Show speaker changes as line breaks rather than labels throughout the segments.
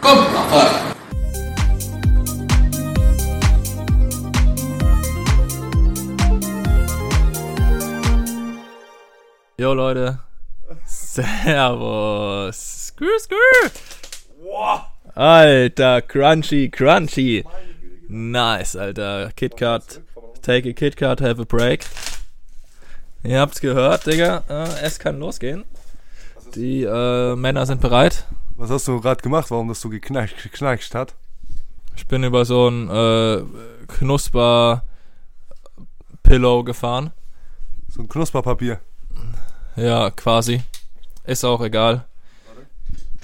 Komm, mach weiter.
Jo Leute. Servus. Skrr, skrr. Alter, crunchy, crunchy. Nice, Alter. KitKat. Take a KitKat, have a break. Ihr habt's gehört, Digga. Äh, es kann losgehen. Die äh, Männer sind bereit.
Was hast du gerade gemacht? Warum das so geknackt, geknackt hat?
Ich bin über so ein äh, Knusper-Pillow gefahren.
So ein Knusperpapier.
Ja, quasi. Ist auch egal.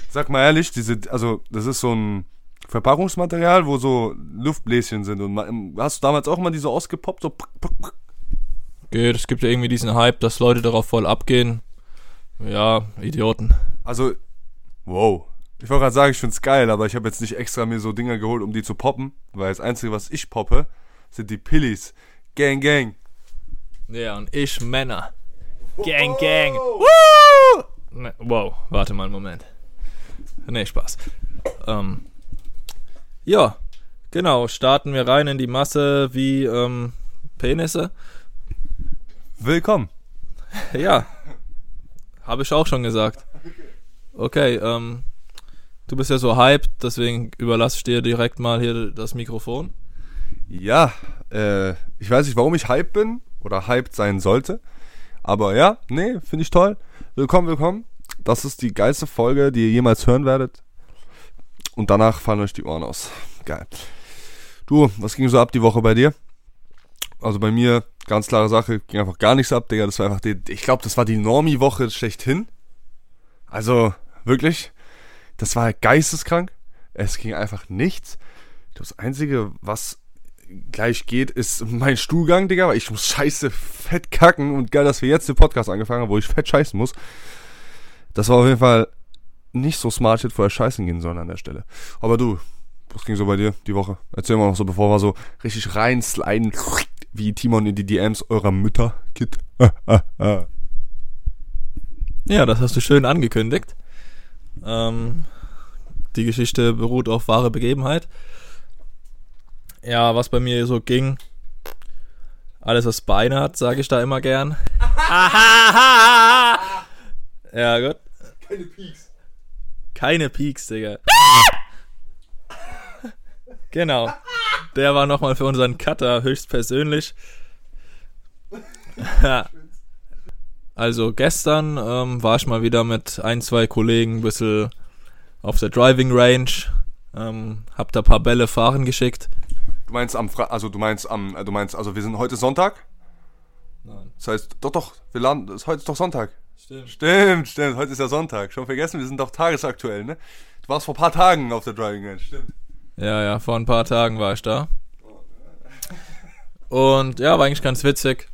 Sag mal ehrlich, diese, also das ist so ein Verpackungsmaterial, wo so Luftbläschen sind. Und man, hast du damals auch mal diese ausgepoppt? So pck, pck, pck.
Geht, es gibt ja irgendwie diesen Hype, dass Leute darauf voll abgehen. Ja, Idioten.
Also, wow. Ich wollte gerade sagen, ich find's geil, aber ich habe jetzt nicht extra mir so Dinger geholt, um die zu poppen, weil das Einzige, was ich poppe, sind die Pillis. Gang, gang.
Ja, und ich Männer. Gang, gang. Woo! Ne, wow, warte mal einen Moment. Nee, Spaß. Ähm, ja, genau, starten wir rein in die Masse wie ähm, Penisse.
Willkommen.
Ja, habe ich auch schon gesagt. Okay, ähm, du bist ja so hyped, deswegen überlasse ich dir direkt mal hier das Mikrofon.
Ja, äh, ich weiß nicht, warum ich hyped bin oder hyped sein sollte. Aber ja, nee, finde ich toll. Willkommen, willkommen. Das ist die geilste Folge, die ihr jemals hören werdet. Und danach fallen euch die Ohren aus. Geil. Du, was ging so ab die Woche bei dir? Also bei mir, ganz klare Sache, ging einfach gar nichts ab, Digga. Das war einfach die, ich glaube, das war die Normie-Woche schlechthin. Also, wirklich. Das war geisteskrank. Es ging einfach nichts. Das Einzige, was gleich geht, ist mein Stuhlgang, Digga, weil ich muss scheiße fett kacken und geil, dass wir jetzt den Podcast angefangen haben, wo ich fett scheißen muss. Das war auf jeden Fall nicht so smart, shit vorher scheißen gehen sollen an der Stelle. Aber du, was ging so bei dir die Woche? Erzähl mal noch so, bevor wir so richtig reinsliden, wie Timon in die DMs eurer Mütter, Kid.
Ja, das hast du schön angekündigt. Ähm, die Geschichte beruht auf wahre Begebenheit. Ja, was bei mir so ging. Alles, was Beine hat, sage ich da immer gern. ja, gut.
Keine Peaks.
Keine Peaks, Digga. genau. Der war nochmal für unseren Cutter höchstpersönlich. also gestern ähm, war ich mal wieder mit ein, zwei Kollegen ein bisschen auf der Driving Range. Ähm, hab da ein paar Bälle fahren geschickt.
Du meinst am Fra also du meinst am äh, du meinst also wir sind heute Sonntag?
Nein.
Das heißt, doch doch, wir landen, das, heute ist doch Sonntag.
Stimmt.
Stimmt, stimmt, heute ist ja Sonntag. Schon vergessen, wir sind doch tagesaktuell, ne? Du warst vor ein paar Tagen auf der Driving Range, stimmt.
Ja, ja, vor ein paar Tagen war ich da. Und ja, war eigentlich ganz witzig.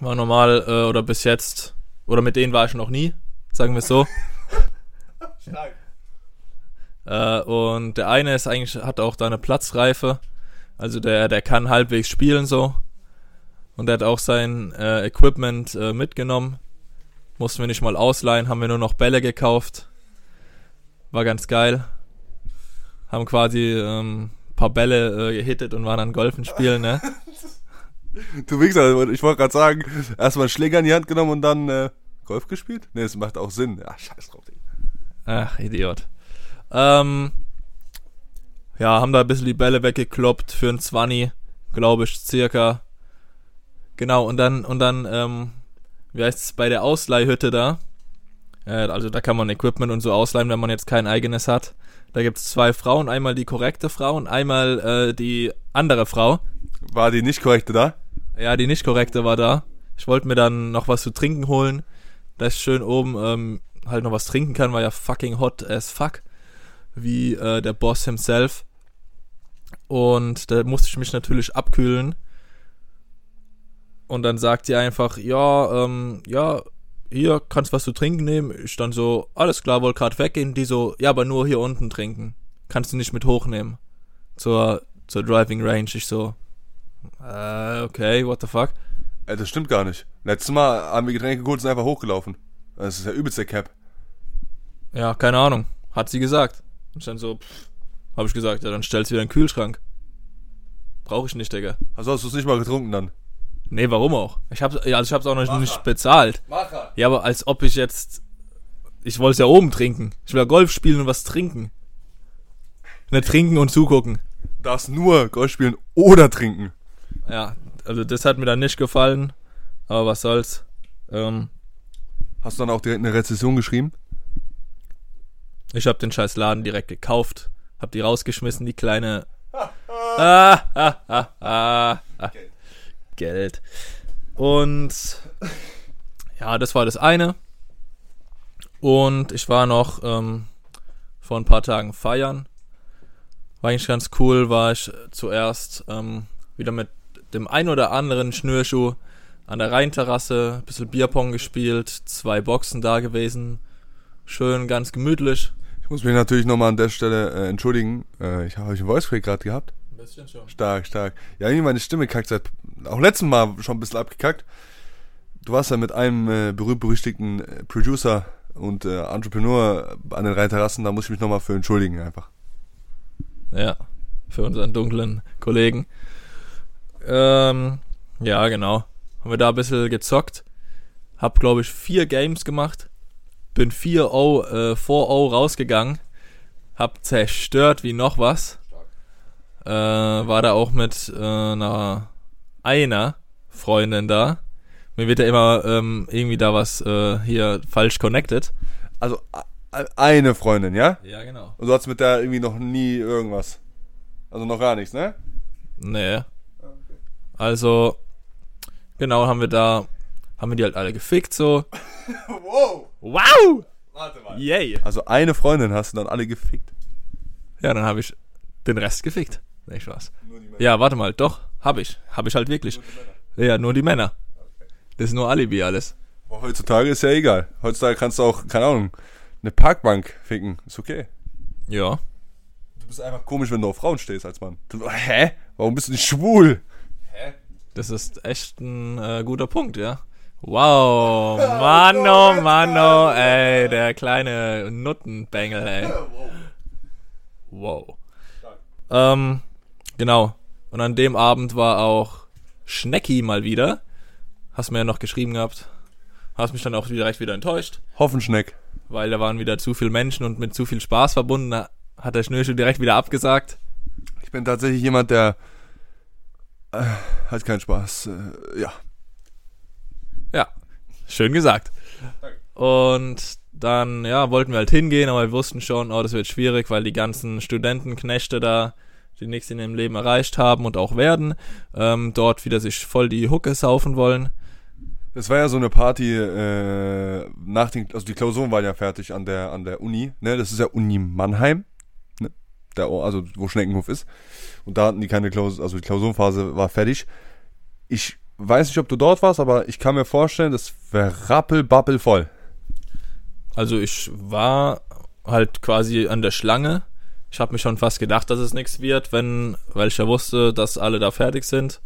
War normal, äh, oder bis jetzt, oder mit denen war ich noch nie, sagen wir es so.
Stark.
Äh, und der eine ist eigentlich, hat auch da eine Platzreife. Also der, der kann halbwegs spielen so. Und der hat auch sein äh, Equipment äh, mitgenommen. Mussten wir nicht mal ausleihen, haben wir nur noch Bälle gekauft. War ganz geil. Haben quasi ähm, paar Bälle äh, gehittet und waren dann Golfen spielen, ne?
Du Wichser, ich wollte gerade sagen, erstmal einen Schläger in die Hand genommen und dann äh, Golf gespielt? Ne, das macht auch Sinn. Ja, scheiß drauf, Digga.
Ach, Idiot. Ähm, ja, haben da ein bisschen die Bälle weggekloppt für ein 20, glaube ich, circa. Genau, und dann, und dann, ähm, wie heißt es, bei der Ausleihhütte da, äh, also da kann man Equipment und so ausleihen, wenn man jetzt kein eigenes hat. Da gibt's zwei Frauen, einmal die korrekte Frau und einmal äh, die andere Frau.
War die nicht korrekte da?
Ja, die nicht korrekte war da. Ich wollte mir dann noch was zu trinken holen, dass ich schön oben ähm, halt noch was trinken kann, war ja fucking hot as fuck, wie äh, der Boss himself. Und da musste ich mich natürlich abkühlen. Und dann sagt sie einfach, ja, ähm, ja, hier kannst was zu trinken nehmen. Ich dann so, alles klar, wollte gerade weggehen. Die so, ja, aber nur hier unten trinken. Kannst du nicht mit hochnehmen. Zur, zur Driving Range. Ich so, äh, okay, what the fuck.
Äh, das stimmt gar nicht. Letztes Mal haben wir Getränke geholt und sind einfach hochgelaufen. Das ist ja übelst der Cap.
Ja, keine Ahnung. Hat sie gesagt. Und dann so, pff, hab ich gesagt, ja, dann stell's wieder in den Kühlschrank. Brauche ich nicht, Digga.
Also hast du es nicht mal getrunken dann?
Nee, warum auch? Ich hab's, ja, also ich hab's auch noch nicht bezahlt.
Macher.
Ja, aber als ob ich jetzt, ich wollte es ja oben trinken. Ich will ja Golf spielen und was trinken. Nicht trinken und zugucken.
Darfst nur Golf spielen oder trinken.
Ja, also das hat mir dann nicht gefallen. Aber was soll's. Ähm,
Hast du dann auch direkt eine Rezession geschrieben?
ich habe den scheiß Laden direkt gekauft. Hab die rausgeschmissen, die kleine... Ah, ah, ah, ah, ah. Geld. Und ja, das war das eine. Und ich war noch ähm, vor ein paar Tagen feiern. War eigentlich ganz cool, war ich zuerst ähm, wieder mit dem ein oder anderen Schnürschuh an der Rheinterrasse, ein bisschen Bierpong gespielt, zwei Boxen da gewesen. Schön, ganz gemütlich.
Ich muss mich natürlich nochmal an der Stelle äh, entschuldigen. Äh, ich habe euch einen Voice Crack gerade gehabt.
Ein bisschen schon.
Stark, stark. Ja, irgendwie meine Stimme kackt seit auch letzten Mal schon ein bisschen abgekackt. Du warst ja mit einem äh, berühmt-berüchtigten äh, Producer und äh, Entrepreneur an den Rheinterrassen, da muss ich mich nochmal für entschuldigen einfach.
Ja, für unseren dunklen Kollegen. Ähm, ja, genau. Haben wir da ein bisschen gezockt. Hab, glaube ich, vier Games gemacht. Bin 4-0, äh, 4-0 rausgegangen. Hab zerstört wie noch was. Äh, war da auch mit äh, einer, einer Freundin da. Mir wird ja immer ähm, irgendwie da was äh, hier falsch connected.
Also eine Freundin, ja?
Ja, genau.
Und du hattest mit der irgendwie noch nie irgendwas. Also noch gar nichts, ne?
Nee. Also, genau, haben wir da, haben wir die halt alle gefickt so.
Wow!
Wow!
Warte mal.
Yay!
Also eine Freundin hast du dann alle gefickt.
Ja, dann habe ich den Rest gefickt. Nee, Spaß.
Nur die
Ja, warte mal, doch, hab ich. Hab ich halt wirklich. Ja, nur die Männer. Das ist nur Alibi alles.
Aber heutzutage ist ja egal. Heutzutage kannst du auch, keine Ahnung, eine Parkbank ficken. Ist okay.
Ja.
Du bist einfach komisch, wenn du auf Frauen stehst als Mann. Du, hä? Warum bist du nicht schwul?
Das ist echt ein äh, guter Punkt, ja. Wow, Mano, Mano, ey, der kleine Nuttenbengel, ey. Wow. Ähm, genau. Und an dem Abend war auch Schnecki mal wieder. Hast mir ja noch geschrieben gehabt. Hast mich dann auch direkt wieder enttäuscht,
Hoffenschneck.
weil da waren wieder zu viele Menschen und mit zu viel Spaß verbunden. Da hat der Schnürschuh direkt wieder abgesagt.
Ich bin tatsächlich jemand, der äh, hat keinen Spaß. Äh, ja.
Ja, schön gesagt. Und dann, ja, wollten wir halt hingehen, aber wir wussten schon, oh, das wird schwierig, weil die ganzen Studentenknechte da, die nichts in ihrem Leben erreicht haben und auch werden, ähm, dort wieder sich voll die Hucke saufen wollen.
Das war ja so eine Party äh, nach den, also die Klausuren waren ja fertig an der an der Uni, ne? Das ist ja Uni Mannheim? Der, also wo Schneckenhof ist. Und da hatten die keine Klausur, also die Klausurenphase war fertig. Ich weiß nicht, ob du dort warst, aber ich kann mir vorstellen, das wäre rappelbappel voll.
Also ich war halt quasi an der Schlange. Ich habe mir schon fast gedacht, dass es nichts wird, wenn, weil ich ja wusste, dass alle da fertig sind.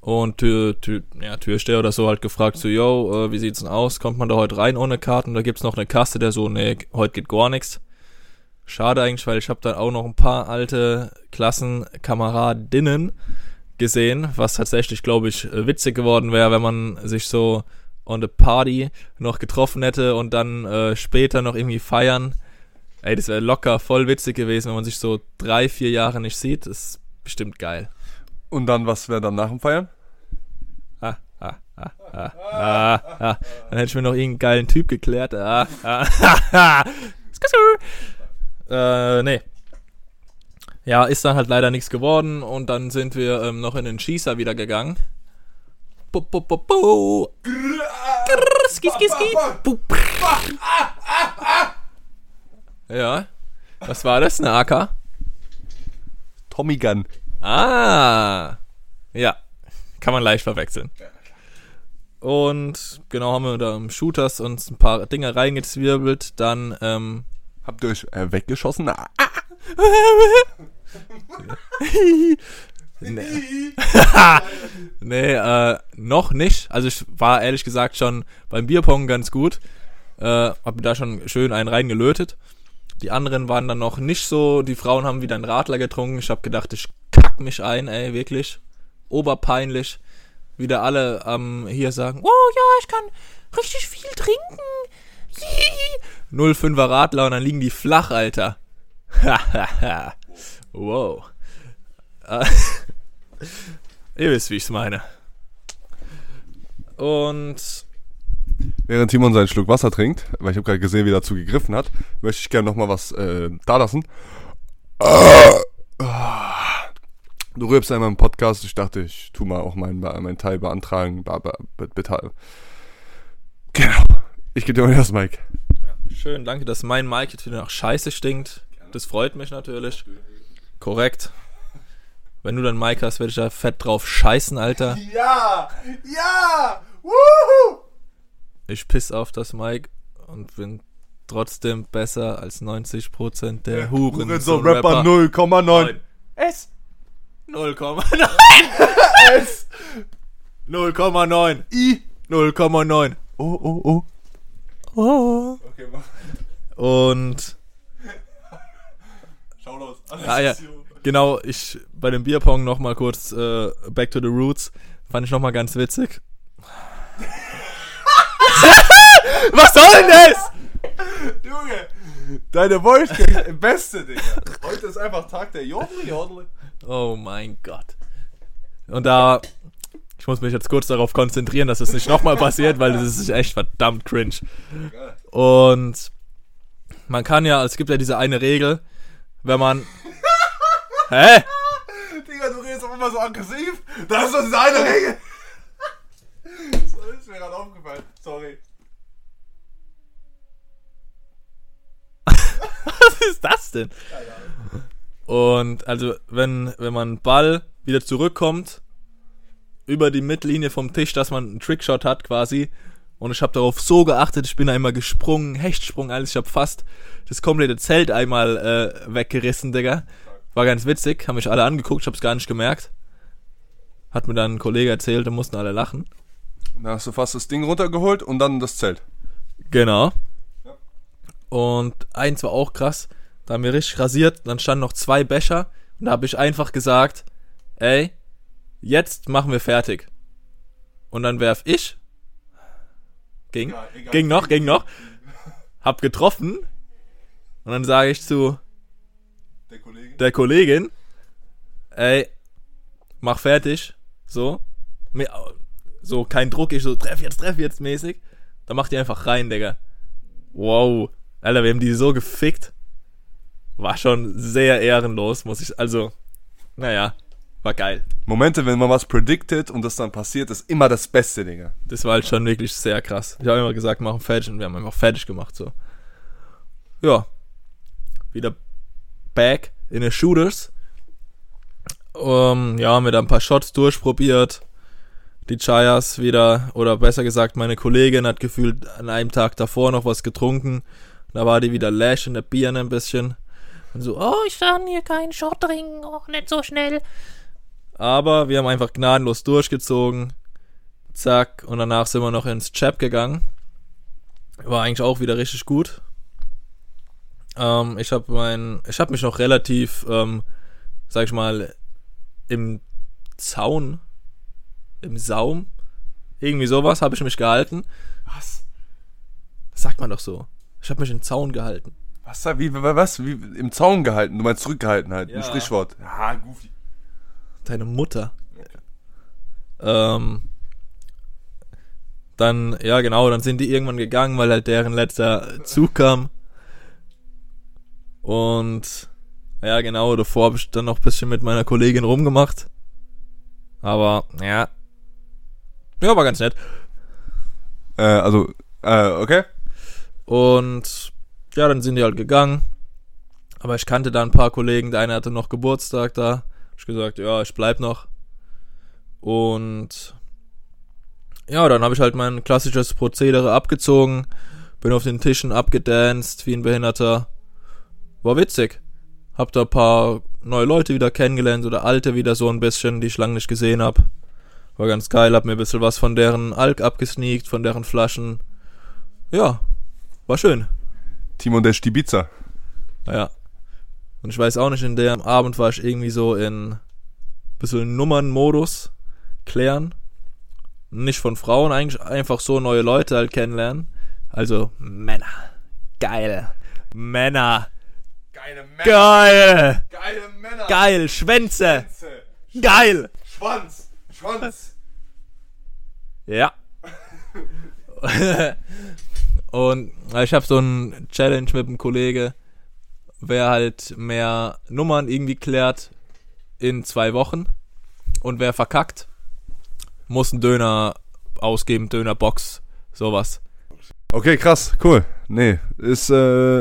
Und Tür, Tür, ja, Türsteher oder so halt gefragt, so, yo, äh, wie sieht's denn aus? Kommt man da heute rein ohne Karten? Da gibt's noch eine Kasse, der so, nee, heute geht gar nichts. Schade eigentlich, weil ich habe dann auch noch ein paar alte Klassenkameradinnen gesehen, was tatsächlich, glaube ich, äh, witzig geworden wäre, wenn man sich so on the Party noch getroffen hätte und dann äh, später noch irgendwie feiern. Ey, das wäre locker voll witzig gewesen, wenn man sich so drei, vier Jahre nicht sieht. Das ist bestimmt geil.
Und dann, was wäre dann nach dem Feiern?
Ah, ah, ah, ah, ah, ah. Dann hätte ich mir noch irgendeinen geilen Typ geklärt. Ah, ah, ah, ah. Äh, nee. Ja, ist dann halt leider nichts geworden und dann sind wir ähm, noch in den Schießer wieder gegangen. Bu, bu, bu, bu. Grrr, ski, ski, ski. Bu, prr. Ja. Was war das? Eine AK?
Tommy Gun.
Ah. Ja. Kann man leicht verwechseln. Und genau haben wir da im Shooters uns ein paar Dinge reingezwirbelt. Dann, ähm,
Habt ihr euch äh, weggeschossen? Ah,
nee, nee äh, noch nicht. Also ich war ehrlich gesagt schon beim Bierpong ganz gut. Äh, hab mir da schon schön einen reingelötet. Die anderen waren dann noch nicht so. Die Frauen haben wieder einen Radler getrunken. Ich habe gedacht, ich kack mich ein, ey, wirklich. Oberpeinlich. Wieder alle am hier sagen, oh ja, ich kann richtig viel trinken. 05er Radler und dann liegen die flach, Alter. wow. Ihr wisst, wie ich's meine. Und
Während Timon seinen Schluck Wasser trinkt, weil ich habe gerade gesehen, wie er dazu gegriffen hat, möchte ich gerne nochmal was äh, da lassen. Du rührst einmal im Podcast, ich dachte, ich tu mal auch meinen, meinen Teil beantragen. Genau. Ich gebe dir mal das Mike.
schön, danke, dass mein Mic jetzt wieder nach Scheiße stinkt. Das freut mich natürlich. Korrekt. Wenn du dann Mike hast, werde ich da fett drauf scheißen, Alter.
Ja! Ja! Wuhu!
Ich piss auf das Mic und bin trotzdem besser als 90% der Huren.
so Rapper 0,9.
S. 0,9.
S.
0,9.
I.
0,9.
Oh, oh, oh.
Oh.
Okay, mach.
Und
Schau los.
Ah, ja. genau, ich bei dem Bierpong noch mal kurz äh, Back to the Roots fand ich noch mal ganz witzig. Was soll denn das?
Junge, deine Voice beste, Digga. Heute ist einfach Tag der Jodli, Jodli.
Oh mein Gott. Und da muss mich jetzt kurz darauf konzentrieren, dass es nicht nochmal passiert, weil das ist echt verdammt cringe. Und man kann ja, es gibt ja diese eine Regel, wenn man Hä?
Digga, du redest auch immer so aggressiv. Da ist doch diese eine Regel. Das ist mir gerade aufgefallen. Sorry.
Was ist das denn? Und also, wenn, wenn man Ball wieder zurückkommt, über die Mittellinie vom Tisch, dass man einen Trickshot hat quasi. Und ich habe darauf so geachtet, ich bin immer gesprungen, Hechtsprung, alles. Ich habe fast das komplette Zelt einmal äh, weggerissen, Digga. War ganz witzig, haben mich alle angeguckt, ich hab's gar nicht gemerkt. Hat mir dann ein Kollege erzählt, da mussten alle lachen.
Da hast du fast das Ding runtergeholt und dann das Zelt.
Genau.
Ja.
Und eins war auch krass. Da haben wir richtig rasiert. Dann standen noch zwei Becher. Und da habe ich einfach gesagt, ey, jetzt machen wir fertig. Und dann werf ich. Ging.
Egal, egal.
Ging noch, ging noch. Hab getroffen. Und dann sage ich zu
Der Kollege.
der Kollegin, ey, mach fertig. So. So, kein Druck, ich so, treff jetzt, treff jetzt mäßig. Dann macht die einfach rein, Digga. Wow. Alter, wir haben die so gefickt. War schon sehr ehrenlos, muss ich, also, naja, war geil.
Momente, wenn man was predicted und das dann passiert, ist immer das Beste, Digga.
Das war halt schon wirklich sehr krass. Ich habe immer gesagt, machen fertig und wir haben einfach fertig gemacht, so. Ja. Wieder back in the shooters. Ähm, ja, haben wir da ein paar Shots durchprobiert. Die Chayas wieder, oder besser gesagt, meine Kollegin hat gefühlt an einem Tag davor noch was getrunken. Da war die wieder lash in der Birne ein bisschen. Und so, oh, ich kann hier keinen Shot trinken, auch nicht so schnell. Aber wir haben einfach gnadenlos durchgezogen. Zack, und danach sind wir noch ins Chap gegangen. War eigentlich auch wieder richtig gut. Ähm, ich habe mein, ich habe mich noch relativ, ähm, sag ich mal, im Zaun, im Saum, irgendwie sowas habe ich mich gehalten.
Was?
Das sagt man doch so. Ich habe mich im Zaun gehalten.
Was? Wie, was? Wie im Zaun gehalten? Du meinst zurückgehalten halt.
Ja.
Ein Sprichwort. Ja, goofy.
Deine Mutter. Ähm, dann, ja genau, dann sind die irgendwann gegangen, weil halt deren letzter Zug kam. Und ja genau, davor habe ich dann noch ein bisschen mit meiner Kollegin rumgemacht. Aber, ja. Ja, war ganz nett.
Äh, also, äh, okay.
Und ja, dann sind die halt gegangen. Aber ich kannte da ein paar Kollegen. Der eine hatte noch Geburtstag da. Ich gesagt, ja, ich bleib noch. Und ja, dann habe ich halt mein klassisches Prozedere abgezogen. Bin auf den Tischen abgedanced wie ein Behinderter. War witzig. Hab da ein paar neue Leute wieder kennengelernt oder alte wieder so ein bisschen, die ich lange nicht gesehen hab. War ganz geil, hab mir ein bisschen was von deren Alk abgesneakt, von deren Flaschen. Ja, war schön.
Timon der Stibiza.
Ja. Und ich weiß auch nicht, in dem Abend war ich irgendwie so in bisschen Nummernmodus klären. Nicht von Frauen, eigentlich einfach so neue Leute halt kennenlernen. Also Männer. Geil. Männer.
Geile Männer.
Geil.
Geile Männer.
Geil. Schwänze. Geil.
Schwanz. Schwanz.
Ja. Und ich habe so ein Challenge mit einem Kollege, wer halt mehr Nummern irgendwie klärt in zwei Wochen und wer verkackt, muss einen Döner ausgeben, Dönerbox, sowas.
Okay, krass, cool. Nee, ist äh,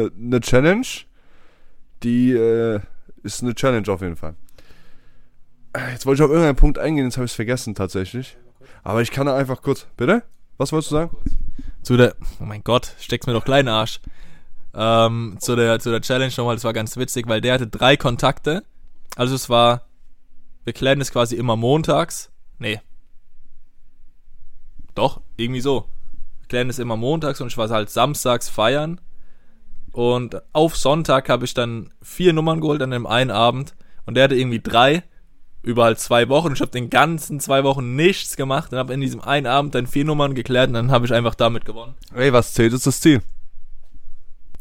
eine Challenge. Die äh, ist eine Challenge auf jeden Fall. Jetzt wollte ich auf irgendeinen Punkt eingehen, jetzt habe ich es vergessen tatsächlich. Aber ich kann da einfach kurz. Bitte? Was wolltest du sagen?
Zu der, oh mein Gott, steck's mir doch kleinen Arsch. Ähm, zu der, zu der Challenge nochmal, das war ganz witzig, weil der hatte drei Kontakte. Also es war, wir klären es quasi immer montags. Nee. Doch, irgendwie so. Wir klären es immer montags und ich war halt samstags feiern. Und auf Sonntag habe ich dann vier Nummern geholt an dem einen Abend. Und der hatte irgendwie drei über halt zwei Wochen. Ich habe den ganzen zwei Wochen nichts gemacht und habe in diesem einen Abend dann vier Nummern geklärt und dann habe ich einfach damit gewonnen.
Ey, was zählt, ist das Ziel.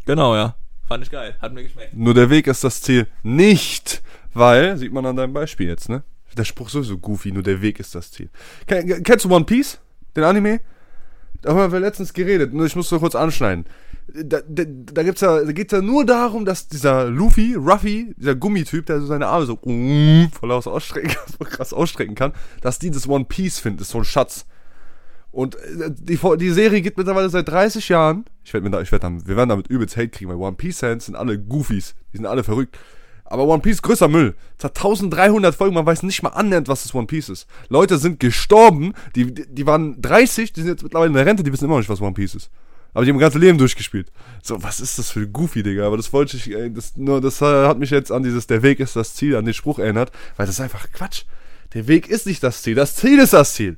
Genau, ja. Fand ich geil. Hat mir geschmeckt.
Nur der Weg ist das Ziel. Nicht, weil, sieht man an deinem Beispiel jetzt, ne? Der Spruch ist sowieso goofy, nur der Weg ist das Ziel. Ken, kennst du One Piece? Den Anime? Darüber haben wir letztens geredet, nur ich muss nur kurz anschneiden. Da, da, da gibt's ja, da geht's ja nur darum, dass dieser Luffy, Ruffy, dieser Gummityp, der so seine Arme so voll aus ausstrecken, so krass ausstrecken kann, dass die das One Piece finden, ist so ein Schatz. Und äh, die, die Serie geht mittlerweile seit 30 Jahren. Ich werde da, ich werd damit, wir werden damit übelst Hate kriegen, weil One Piece Fans sind alle Goofies. Die sind alle verrückt. Aber One Piece größer Müll. Es hat 1300 Folgen, man weiß nicht mal annähernd, was das One Piece ist. Leute sind gestorben, die, die, die waren 30, die sind jetzt mittlerweile in der Rente, die wissen immer noch nicht, was One Piece ist. Aber die haben ihr ganzes Leben durchgespielt. So, was ist das für Goofy, Digga? Aber das wollte ich, ey, das, nur, das äh, hat mich jetzt an dieses, der Weg ist das Ziel, an den Spruch erinnert, weil das ist einfach Quatsch. Der Weg ist nicht das Ziel, das Ziel ist das Ziel.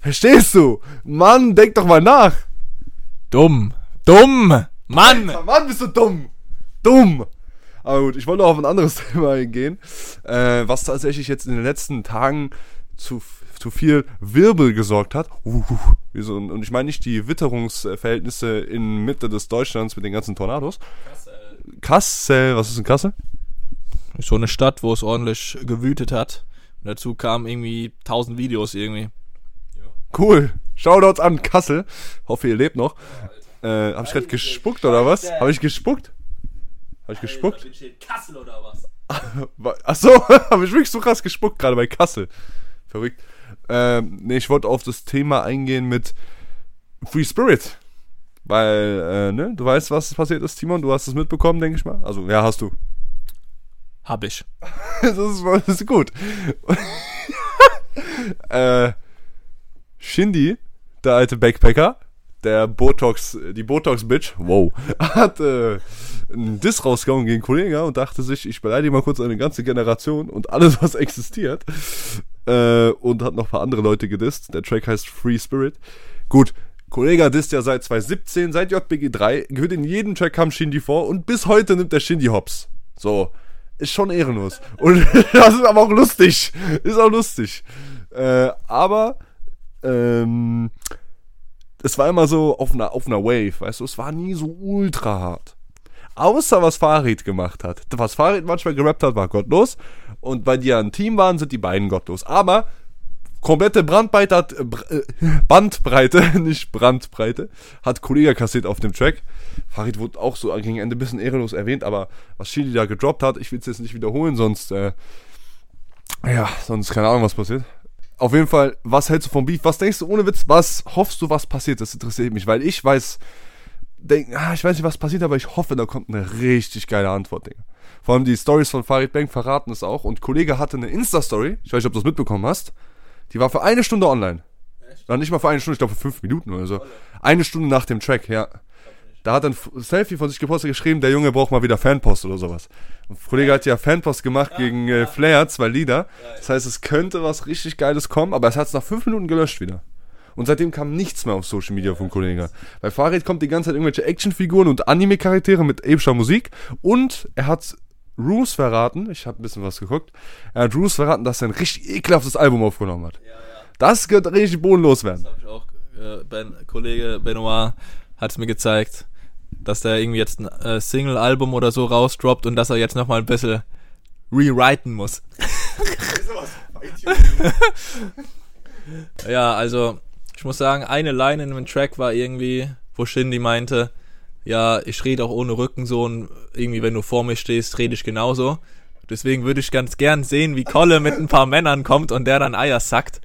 Verstehst du? Mann, denk doch mal nach.
Dumm. Dumm. Mann.
Mann, bist du dumm. Dumm. Aber gut, ich wollte noch auf ein anderes Thema eingehen, äh, was tatsächlich jetzt in den letzten Tagen zu, zu viel Wirbel gesorgt hat. Uh, wie so, und ich meine nicht die Witterungsverhältnisse in Mitte des Deutschlands mit den ganzen Tornados. Kassel, was ist in Kassel?
So eine Stadt, wo es ordentlich gewütet hat. Und dazu kamen irgendwie tausend Videos irgendwie.
Cool. Shoutouts an Kassel. Hoffe, ihr lebt noch. Äh, hab ich gerade gespuckt oder was? Hab ich gespuckt? Hab ich gespuckt?
Kassel oder was?
Ach so, habe ich wirklich so krass gespuckt gerade bei Kassel. Verrückt. Ähm, nee, ich wollte auf das Thema eingehen mit Free Spirit. Weil, äh, ne, du weißt, was passiert ist, Timon. Du hast es mitbekommen, denke ich mal. Also, ja, hast du.
Hab ich.
das, ist, das ist gut. äh, Shindy, der alte Backpacker, der Botox, die Botox-Bitch, wow, hat äh, einen Diss rausgehauen gegen Kollege und dachte sich, ich beleidige mal kurz eine ganze Generation und alles, was existiert. Äh, und hat noch ein paar andere Leute gedisst. Der Track heißt Free Spirit. Gut, Kollege disst ja seit 2017, seit JBG 3, gehört in jedem Track kam Shindy vor und bis heute nimmt der Shindy Hops. So, ist schon ehrenlos. Und das ist aber auch lustig. Ist auch lustig. Äh, aber ähm, es war immer so auf einer, auf einer Wave, weißt du, es war nie so ultra hart. Außer was Farid gemacht hat. Was Farid manchmal gerappt hat, war gottlos. Und weil die ja ein Team waren, sind die beiden gottlos. Aber komplette Brandbreite hat, äh, äh, Bandbreite, nicht Brandbreite, hat Kollege kassiert auf dem Track. Farid wurde auch so gegen Ende ein bisschen ehrenlos erwähnt, aber was Chili da gedroppt hat, ich will es jetzt nicht wiederholen, sonst, äh, ja, sonst keine Ahnung, was passiert. Auf jeden Fall, was hältst du vom Beef? Was denkst du, ohne Witz, was hoffst du, was passiert? Das interessiert mich, weil ich weiß, denk, ah, ich weiß nicht, was passiert, aber ich hoffe, da kommt eine richtig geile Antwort, Digga. Vor allem die Stories von Farid Bank verraten es auch. Und Kollege hatte eine Insta-Story, ich weiß nicht, ob du das mitbekommen hast, die war für eine Stunde online. Echt? Nicht mal für eine Stunde, ich glaube für fünf Minuten oder so. Eine Stunde nach dem Track, ja. Da hat er ein Selfie von sich gepostet geschrieben, der Junge braucht mal wieder Fanpost oder sowas. Und Kollege hat ja Fanpost gemacht gegen äh, Flair, zwei Lieder. Das heißt, es könnte was richtig Geiles kommen, aber es hat es nach fünf Minuten gelöscht wieder. Und seitdem kam nichts mehr auf Social Media von Kollegen. Bei Farid kommt die ganze Zeit irgendwelche Actionfiguren und Anime-Charaktere mit epischer Musik. Und er hat Roos verraten, ich habe ein bisschen was geguckt, er hat Roos verraten, dass er ein richtig ekelhaftes Album aufgenommen hat. Das könnte richtig bodenlos werden.
Das habe ich auch, äh, ben, Kollege Benoit hat es mir gezeigt, dass der irgendwie jetzt ein äh, Single-Album oder so rausdroppt und dass er jetzt nochmal ein bisschen rewriten muss. Ja, also ich muss sagen, eine Line in dem Track war irgendwie, wo Shindy meinte, ja, ich rede auch ohne Rücken so und irgendwie, wenn du vor mir stehst, rede ich genauso. Deswegen würde ich ganz gern sehen, wie Kolle mit ein paar Männern kommt und der dann Eier sackt.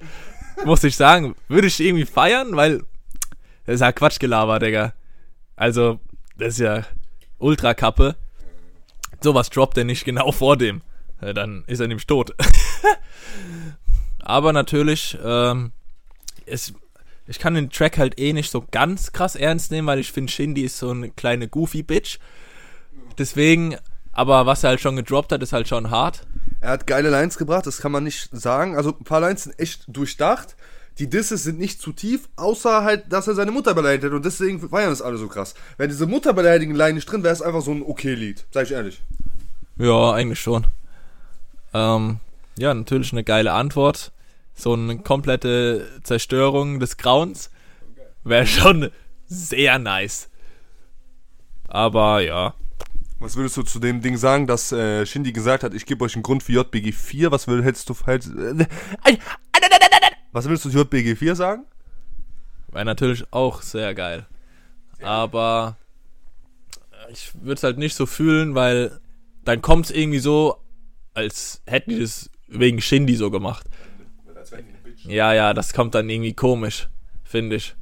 Muss ich sagen, würde ich irgendwie feiern, weil das ist ja Quatschgelaber, Digga. Also, das ist ja Ultrakappe. Sowas droppt er nicht genau vor dem. Dann ist er nämlich tot. Aber natürlich, ähm, es, ich kann den Track halt eh nicht so ganz krass ernst nehmen, weil ich finde, Shindy ist so eine kleine Goofy-Bitch. Deswegen, aber was er halt schon gedroppt hat, ist halt schon hart.
Er hat geile Lines gebracht, das kann man nicht sagen. Also ein paar Lines sind echt durchdacht. Die Disses sind nicht zu tief, außer halt, dass er seine Mutter beleidigt hat. Und deswegen feiern das alle so krass. Wenn diese Mutterbeleidigen Line nicht drin wäre, es einfach so ein okay Lied. Sag ich ehrlich.
Ja, eigentlich schon. Ähm, ja, natürlich eine geile Antwort. So eine komplette Zerstörung des Grauens wäre schon sehr nice. Aber ja,
Was würdest du zu dem Ding sagen, dass äh, Shindy gesagt hat, ich gebe euch einen Grund für JBG 4? Was würd, hättest du halt, äh, Was würdest du zu JBG 4 sagen?
wäre natürlich auch sehr geil. Aber ich würde es halt nicht so fühlen, weil dann kommt es irgendwie so, als hätten die das wegen Shindy so gemacht. Ja, ja, das kommt dann irgendwie komisch, finde ich.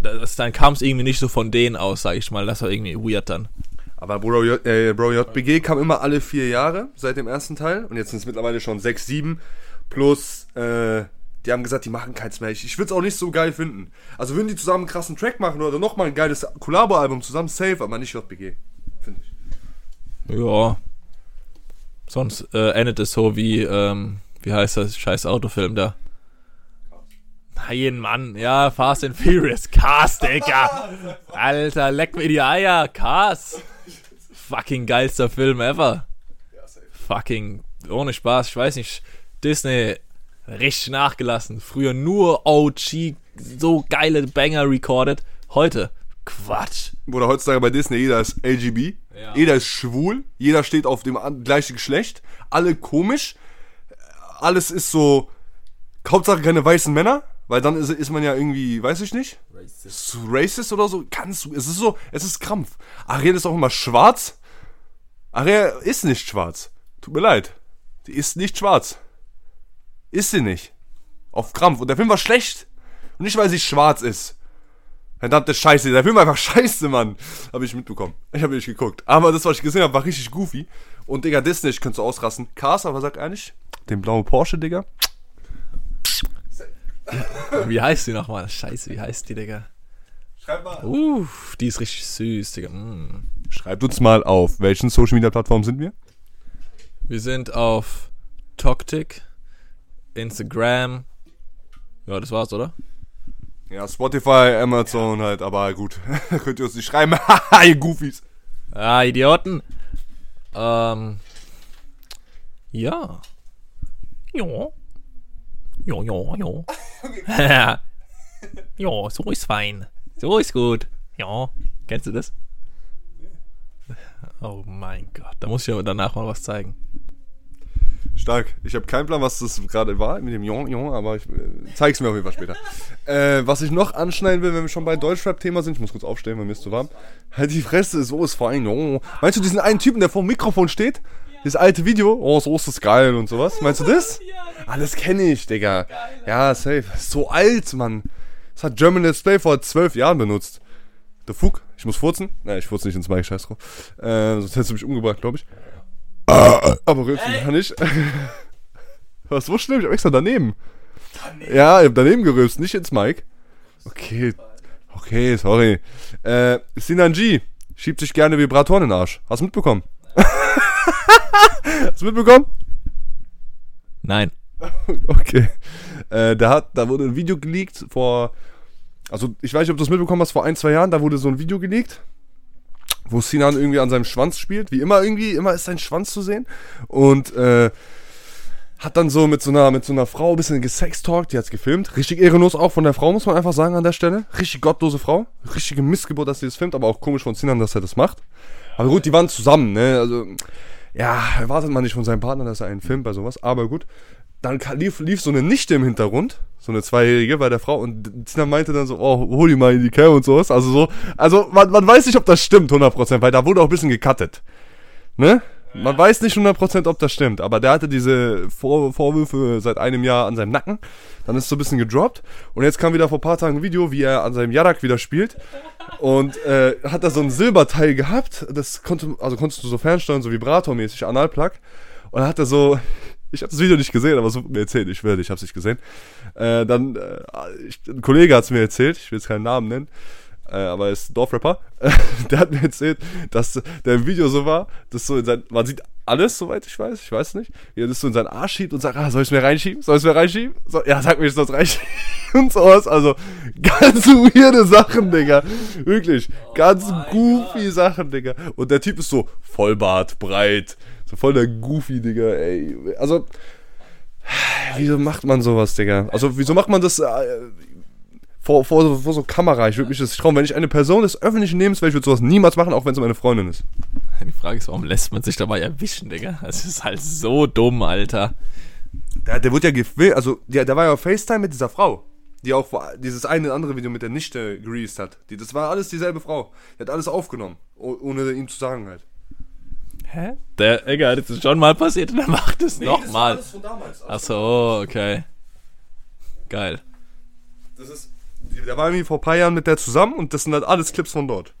Das, dann kam es irgendwie nicht so von denen aus, sag ich mal. Das war irgendwie weird dann.
Aber Bro, äh, Bro JBG kam immer alle vier Jahre seit dem ersten Teil. Und jetzt sind es mittlerweile schon sechs, sieben. Plus, äh, die haben gesagt, die machen keins mehr. Ich, würde es auch nicht so geil finden. Also würden die zusammen einen krassen Track machen oder nochmal ein geiles Collabo-Album zusammen, safe, aber nicht JBG. Finde ich.
Ja. Sonst äh, endet es so wie, ähm, wie heißt das scheiß Autofilm da? Nein, Mann. Ja, Fast and Furious. Cars, Digga. Alter, leck mir die Eier. Cars. Fucking geilster Film ever. Fucking, ohne Spaß. Ich weiß nicht, Disney richtig nachgelassen. Früher nur OG, so geile Banger recorded. Heute, Quatsch.
Oder heutzutage bei Disney, jeder ist LGB,
Ja.
jeder ist schwul, jeder steht auf dem gleichen Geschlecht, alle komisch, alles ist so, Hauptsache keine weißen Männer, weil dann ist, ist man ja irgendwie, weiß ich nicht, so racist oder so, kannst du, es ist so, es ist Krampf. Ariel ist auch immer schwarz, Ariel ist nicht schwarz, tut mir leid, die ist nicht schwarz, ist sie nicht, auf Krampf, und der Film war schlecht, und nicht, weil sie schwarz ist. Verdammte Scheiße, der Film war einfach scheiße, Mann. Habe ich mitbekommen. Ich habe nicht geguckt. Aber das, was ich gesehen habe, war richtig goofy. Und Digga, Disney, ich könnte so ausrasten. Cars, aber sag ehrlich, den blauen Porsche, Digga.
Wie heißt die nochmal? Scheiße, wie heißt die, Digga?
Schreib mal.
Uff, die ist richtig süß, Digga. Mm.
Schreibt uns mal auf, welchen Social Media Plattformen sind wir?
Wir sind auf Toktik, Instagram. Ja, das war's, oder?
Ja, Spotify, Amazon halt, aber gut. Könnt ihr uns nicht schreiben. Haha, ihr Goofies.
Ah, Idioten. Ähm. Ja. Ja. Ja, ja, ja. ja, so ist fein. So ist gut. Ja. Kennst du das? Oh mein Gott. Da muss ich aber danach mal was zeigen.
Stark. Ich habe keinen Plan, was das gerade war mit dem Jon, Jon, aber ich äh, zeig's mir auf jeden Fall später. äh, was ich noch anschneiden will, wenn wir schon bei Deutschrap-Thema sind, ich muss kurz aufstehen, weil mir ist zu warm. Halt die Fresse, so ist fein. Oh. Meinst du diesen einen Typen, der vor dem Mikrofon steht? Dieses alte Video, oh, so ist das geil und sowas. Meinst du das? Ah, das kenne ich, Digga. Ja, safe. So alt, Mann. Das hat German Let's Play vor zwölf Jahren benutzt. Der Fug, ich muss furzen. Nein, ich furze nicht ins Mic, scheiß drauf. Äh, sonst hättest du mich umgebracht, glaube ich. Aber rülpsen kann ich. Was so schlimm? Ich hab extra daneben. Ja, ich hab daneben gerülpst, nicht ins Mic. Okay. Okay, sorry. Äh, Sinan G schiebt sich gerne Vibratoren in den Arsch. Hast du mitbekommen? Hast du mitbekommen?
Nein.
Okay. Äh, der hat, da wurde ein Video geleakt vor, also ich weiß nicht, ob du das mitbekommen hast, vor ein, zwei Jahren, da wurde so ein Video geleakt, wo Sinan irgendwie an seinem Schwanz spielt. Wie immer irgendwie, immer ist sein Schwanz zu sehen. Und äh, hat dann so mit so einer, mit so einer Frau ein bisschen gesextalkt, die hat's gefilmt. Richtig ehrenlos auch von der Frau, muss man einfach sagen an der Stelle. Richtig gottlose Frau. Richtige Missgeburt, dass sie das filmt, aber auch komisch von Sinan, dass er das macht. Aber gut, die waren zusammen, ne? Also, ja, erwartet man nicht von seinem Partner, dass er einen filmt bei sowas. Aber gut. Dann lief, lief so eine Nichte im Hintergrund, so eine Zweijährige bei der Frau und Sinan meinte dann so, oh, hol die mal in die Cam und sowas. Also so, also man, man weiß nicht, ob das stimmt, 100%, weil da wurde auch ein bisschen gecuttet. Ne? Man weiß nicht 100% ob das stimmt, aber der hatte diese Vor Vorwürfe seit einem Jahr an seinem Nacken. Dann ist so ein bisschen gedroppt. Und jetzt kam wieder vor ein paar Tagen ein Video, wie er an seinem Yarak wieder spielt. Und äh, hat da so ein Silberteil gehabt. Das konnte, also konntest du so fernsteuern, so Vibratormäßig, Analplug. Und dann hat er so, ich habe das Video nicht gesehen, aber es wurde mir erzählt, ich werde, ich habe es nicht gesehen. Äh, dann, äh, ich, ein Kollege hat es mir erzählt, ich will jetzt keinen Namen nennen, äh, aber er ist ein Dorfrapper. der hat mir erzählt, dass der im Video so war, dass so in sein, man sieht alles, soweit ich weiß, ich weiß nicht, wie er das so in seinen Arsch schiebt und sagt, ah, soll ich mir reinschieben? Soll ich mir reinschieben? So, ja, sag mir, ich soll es reinschieben und sowas. Also, ganz weirde Sachen, Digga. Wirklich, ganz goofy Sachen, Digga. Und der Typ ist so Vollbart, breit, so voll der Goofy, Digga, ey. Also, wieso macht man sowas, Digga? Also, wieso macht man das, äh, vor, vor, so- vor so Kamera. Ich würde mich das trauen. Wenn ich eine Person des öffentlichen Lebens wäre, ich würde sowas niemals machen, auch wenn es meine Freundin ist.
Die Frage ist, warum lässt man sich dabei erwischen, Digga? Das ist halt so dumm, Alter.
Der, der wurde ja gefilmt, also der, der war ja auf FaceTime mit dieser Frau, die auch dieses eine andere Video mit der Nichte greased hat. Die, das war alles dieselbe Frau. Die hat alles aufgenommen, oh, ohne ihm zu sagen halt.
Hä? Der, Digga, das ist schon mal passiert und er macht es
war
nochmal. Ach so, okay. Geil.
Das ist, der war irgendwie vor ein paar Jahren mit der zusammen und das sind halt alles Clips von dort.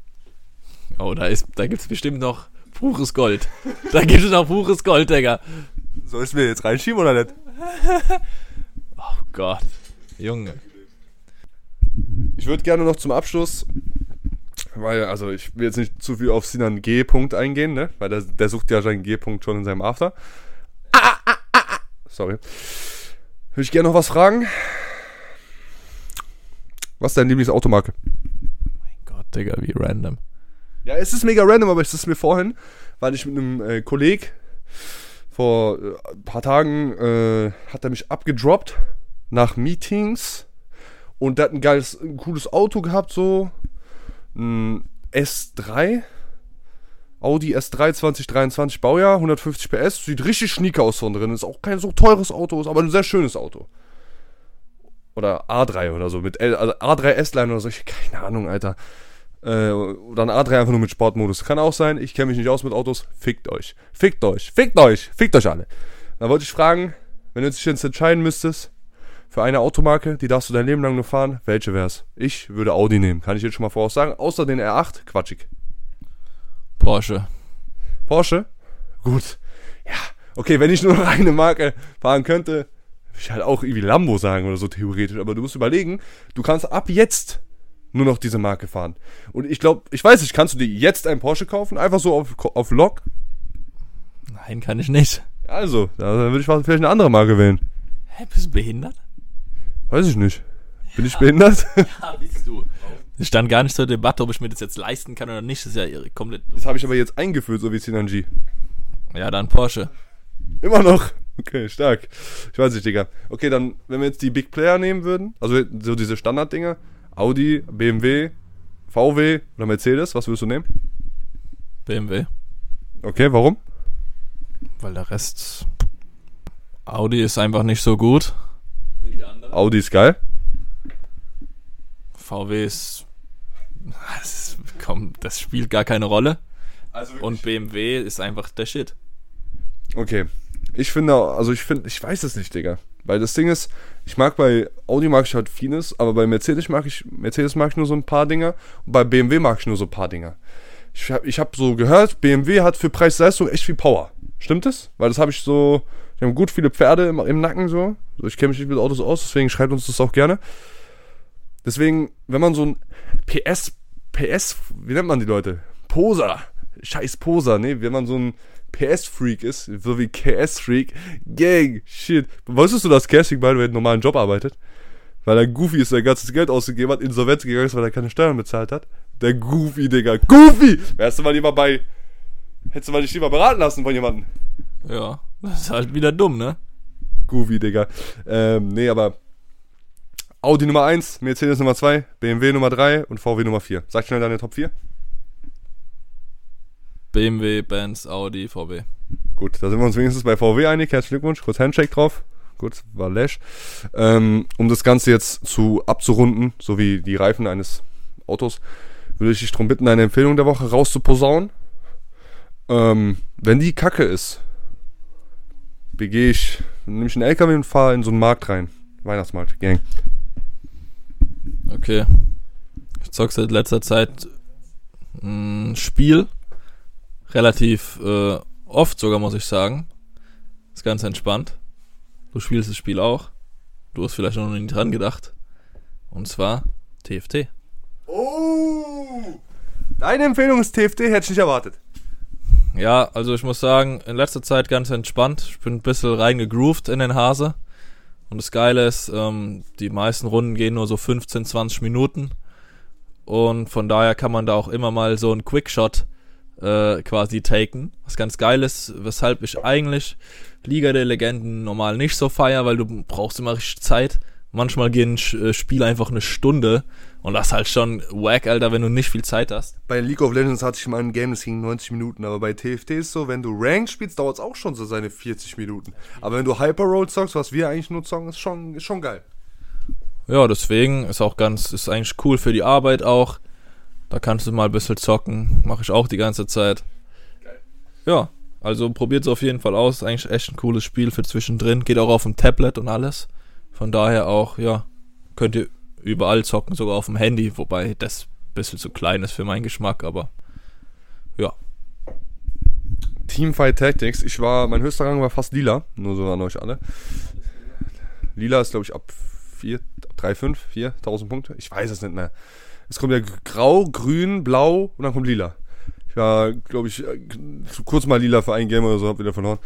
Oh, da ist, da gibt's bestimmt noch pures Gold. Da gibt es noch pures Gold, Digga.
Soll ich mir jetzt reinschieben oder nicht?
Oh Gott. Junge.
Ich würde gerne noch zum Abschluss, weil, also ich will jetzt nicht zu viel auf Sinan G-Punkt eingehen, ne? Weil der, der sucht ja seinen G-Punkt schon in seinem After. Sorry. Würde ich gerne noch was fragen. Was ist deine Lieblingsautomarke?
Gott, Digga, wie random.
Ja, es ist mega random, aber es ist mir vorhin, weil ich mit einem äh, Kolleg vor äh, ein paar Tagen äh, hat er mich abgedroppt nach Meetings und der hat ein geiles, ein cooles Auto gehabt, so ein S3, Audi S3 2023 Baujahr, 150 PS, sieht richtig schnieke aus von drin, ist auch kein so teures Auto, ist aber ein sehr schönes Auto. Oder A3 oder so, mit L, also A3 S-Line oder so, ich, keine Ahnung, Alter. Äh, oder ein A3 einfach nur mit Sportmodus. Kann auch sein, ich kenne mich nicht aus mit Autos. Fickt euch. Fickt euch. Fickt euch. Fickt euch alle. Da wollte ich fragen, wenn du dich jetzt entscheiden müsstest für eine Automarke, die darfst du dein Leben lang nur fahren, welche wär's? Ich würde Audi nehmen, kann ich jetzt schon mal voraussagen. Außer den R8, quatschig.
Porsche.
Porsche? Gut. Ja, okay, wenn ich nur noch eine Marke fahren könnte, würde ich halt auch irgendwie Lambo sagen oder so theoretisch. Aber du musst überlegen, du kannst ab jetzt nur noch diese Marke fahren. Und ich glaube, ich weiß nicht, kannst du dir jetzt einen Porsche kaufen? Einfach so auf, auf Lock?
Nein, kann ich nicht.
Also, dann würde ich vielleicht eine andere Marke wählen.
Hä, bist du behindert?
Weiß ich nicht. Bin ich behindert?
Ja, bist du. Es stand gar nicht zur Debatte, ob ich mir das jetzt leisten kann oder nicht. Das ist ja irre- komplett.
Das habe ich aber jetzt eingeführt, so wie Sinanji.
Ja, dann Porsche.
Immer noch. Okay, stark. Ich weiß nicht, Digga. Okay, dann, wenn wir jetzt die Big Player nehmen würden, also so diese Standarddinger, Audi, BMW, VW oder Mercedes, was würdest du nehmen?
BMW.
Okay, warum?
Weil der Rest. Audi ist einfach nicht so gut.
Audi ist geil.
VW ist. Das, komm, das spielt gar keine Rolle.
Also
Und BMW ist einfach der Shit.
Okay. Ich finde, also ich finde, ich weiß es nicht, Digga. Weil das Ding ist, ich mag bei Audi mag ich halt vieles, aber bei Mercedes mag ich, Mercedes mag ich nur so ein paar Dinger und bei BMW mag ich nur so ein paar Dinger. Ich habe ich hab so gehört, BMW hat für Preis-Leistung echt viel Power. Stimmt das? Weil das habe ich so, die haben gut viele Pferde im, im Nacken so. so ich kenne mich nicht mit Autos aus, deswegen schreibt uns das auch gerne. Deswegen, wenn man so ein PS, PS, wie nennt man die Leute? Poser. Scheiß Poser, ne? Wenn man so ein PS-Freak ist, so wie KS-Freak. Gang, shit. Wusstest du, dass Casting by the way einen normalen Job arbeitet? Weil der Goofy ist sein ganzes Geld ausgegeben hat, insolvenz gegangen ist, weil er keine Steuern bezahlt hat. Der Goofy, Digga. Goofy! Wärst du mal lieber bei. Hättest du mal dich lieber beraten lassen von jemandem.
Ja, das ist halt wieder dumm, ne?
Goofy, Digga. Ähm, nee, aber. Audi Nummer 1, Mercedes Nummer 2, BMW Nummer 3 und VW Nummer 4. Sag schnell deine Top 4.
BMW, Benz, Audi, VW.
Gut, da sind wir uns wenigstens bei VW einig. Herzlichen Glückwunsch. Kurz Handshake drauf. Gut, war Lash. Ähm, um das Ganze jetzt zu abzurunden, so wie die Reifen eines Autos, würde ich dich darum bitten, deine Empfehlung der Woche rauszuposaunen. Ähm, wenn die Kacke ist, begehe ich, nehme ich einen LKW und fahre in so einen Markt rein. Weihnachtsmarkt, Gang.
Okay. Ich zock seit letzter Zeit ein Spiel. Relativ äh, oft sogar, muss ich sagen. Ist ganz entspannt. Du spielst das Spiel auch. Du hast vielleicht noch nie dran gedacht. Und zwar TFT.
Oh! Deine Empfehlung ist TFT, hätte ich nicht erwartet.
Ja, also ich muss sagen, in letzter Zeit ganz entspannt. Ich bin ein bisschen reingegroovt in den Hase. Und das Geile ist, ähm, die meisten Runden gehen nur so 15, 20 Minuten. Und von daher kann man da auch immer mal so einen Quickshot äh, quasi taken. Was ganz geil ist, weshalb ich eigentlich Liga der Legenden normal nicht so feier, weil du brauchst immer richtig Zeit. Manchmal gehen äh, Spiele einfach eine Stunde und das ist halt schon wack, Alter, wenn du nicht viel Zeit hast.
Bei League of Legends hatte ich mal ein Game, das ging 90 Minuten, aber bei TFT ist so, wenn du Ranked spielst, dauert es auch schon so seine 40 Minuten. Aber wenn du Hyper Roll zockst, was wir eigentlich nur zocken, ist schon, ist schon geil.
Ja, deswegen ist auch ganz, ist eigentlich cool für die Arbeit auch. Da kannst du mal ein bisschen zocken. Mache ich auch die ganze Zeit. Geil. Ja, also probiert es auf jeden Fall aus. Ist eigentlich echt ein cooles Spiel für zwischendrin. Geht auch auf dem Tablet und alles. Von daher auch, ja, könnt ihr überall zocken, sogar auf dem Handy, wobei das ein bisschen zu klein ist für meinen Geschmack, aber ja.
Teamfight Tactics, ich war, mein höchster Rang war fast lila, nur so an euch alle. Lila ist, glaube ich, ab 4, 3, 5, 4, 1000 Punkte. Ich weiß es nicht mehr. Es kommt ja grau, grün, blau und dann kommt lila. Ich war, glaube ich, kurz mal lila für ein Game oder so, hab wieder verloren.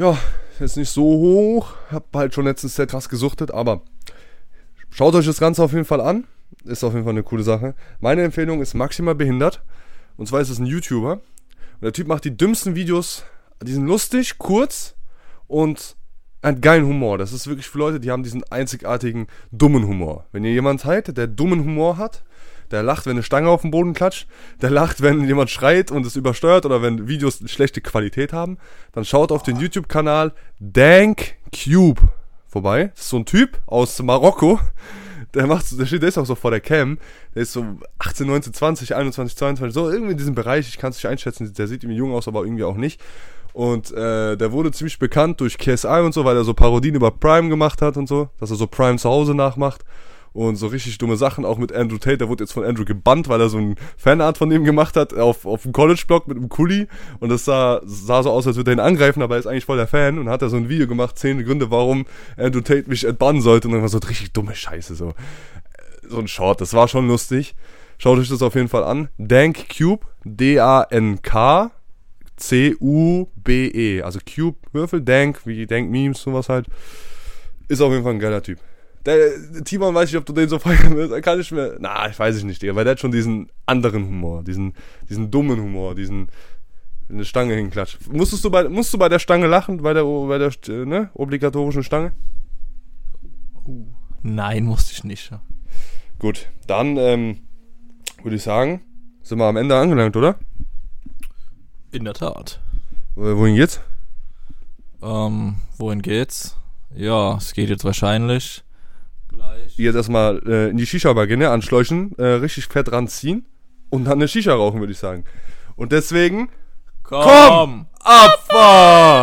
Ja, ist nicht so hoch. Hab halt schon letztes Set krass gesuchtet, aber schaut euch das Ganze auf jeden Fall an. Ist auf jeden Fall eine coole Sache. Meine Empfehlung ist maximal behindert. Und zwar ist es ein YouTuber. Und der Typ macht die dümmsten Videos. Die sind lustig, kurz und einen geilen Humor. Das ist wirklich für Leute, die haben diesen einzigartigen dummen Humor. Wenn ihr jemanden seid, der dummen Humor hat, der lacht, wenn eine Stange auf den Boden klatscht, der lacht, wenn jemand schreit und es übersteuert oder wenn Videos schlechte Qualität haben, dann schaut auf den YouTube-Kanal Dank Cube vorbei. Das ist so ein Typ aus Marokko, der macht, der steht, der ist auch so vor der Cam, der ist so 18, 19, 20, 21, 22, so irgendwie in diesem Bereich, ich kann es nicht einschätzen, der sieht irgendwie jung aus, aber irgendwie auch nicht. Und äh, der wurde ziemlich bekannt durch KSI und so, weil er so Parodien über Prime gemacht hat und so, dass er so Prime zu Hause nachmacht und so richtig dumme Sachen, auch mit Andrew Tate, der wurde jetzt von Andrew gebannt, weil er so ein Fanart von ihm gemacht hat auf, auf dem College-Blog mit einem Kuli und das sah, sah so aus, als würde er ihn angreifen, aber er ist eigentlich voll der Fan und hat er so ein Video gemacht, zehn Gründe, warum Andrew Tate mich entbannen sollte und dann war so richtig dumme Scheiße, so. So ein Short, das war schon lustig. Schaut euch das auf jeden Fall an. Dank Cube, D-A-N-K, C-U-B-E. Also Cube, Würfel, Dank, wie Dank Memes, sowas halt. Ist auf jeden Fall ein geiler Typ. Der, Timon weiß nicht, ob du den so feiern willst. Er kann ich mir. Na, ich weiß es nicht, Digga. Weil der hat schon diesen anderen Humor. Diesen, diesen dummen Humor. Diesen. Eine Stange hinklatscht. Musstest du bei, musst du bei der Stange lachen? Bei der, bei der ne, obligatorischen Stange?
Nein, musste ich nicht.
Gut, dann ähm, würde ich sagen, sind wir am Ende angelangt, oder?
In der Tat.
Wohin geht's?
Ähm, wohin geht's? Ja, es geht jetzt wahrscheinlich
gleich. Jetzt erstmal äh, in die Shisha-Bar gehen, ne? anschleuchen, äh, richtig fett ranziehen und dann eine Shisha rauchen, würde ich sagen. Und deswegen.
Komm, Komm
Abfahrt!